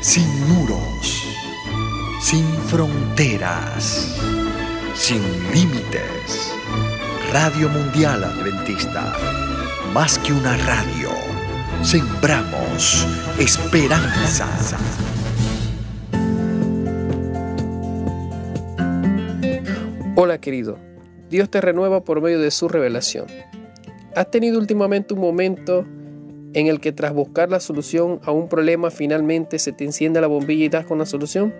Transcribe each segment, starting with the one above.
sin muros, sin fronteras, sin límites. Radio Mundial Adventista, más que una radio, sembramos esperanza. Hola querido, Dios te renueva por medio de su revelación. ¿Has tenido últimamente un momento en el que tras buscar la solución a un problema finalmente se te enciende la bombilla y das con la solución?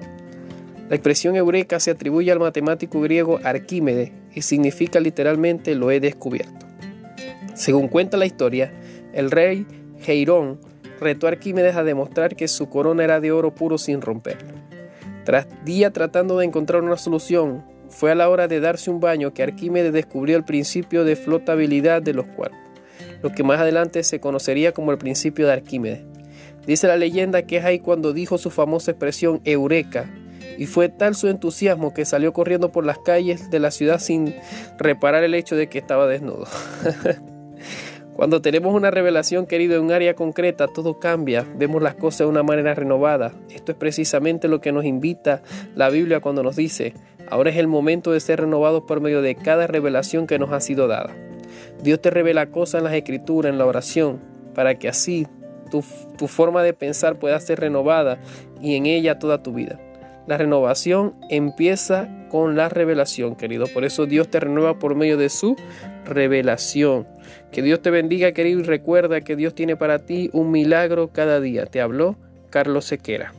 La expresión eureka se atribuye al matemático griego Arquímedes y significa literalmente lo he descubierto. Según cuenta la historia, el rey Geirón retó a Arquímedes a demostrar que su corona era de oro puro sin romperlo. Tras día tratando de encontrar una solución, fue a la hora de darse un baño que Arquímedes descubrió el principio de flotabilidad de los cuerpos lo que más adelante se conocería como el principio de Arquímedes. Dice la leyenda que es ahí cuando dijo su famosa expresión Eureka, y fue tal su entusiasmo que salió corriendo por las calles de la ciudad sin reparar el hecho de que estaba desnudo. Cuando tenemos una revelación, querido, en un área concreta, todo cambia, vemos las cosas de una manera renovada. Esto es precisamente lo que nos invita la Biblia cuando nos dice, ahora es el momento de ser renovados por medio de cada revelación que nos ha sido dada. Dios te revela cosas en las escrituras, en la oración, para que así tu, tu, forma de pensar pueda ser renovada y en ella toda tu vida. La renovación empieza con la revelación, querido. Por eso Dios te renueva por medio de su revelación. Que Dios te bendiga, querido, y recuerda que Dios tiene para ti un milagro cada día. Te habló Carlos Sequera.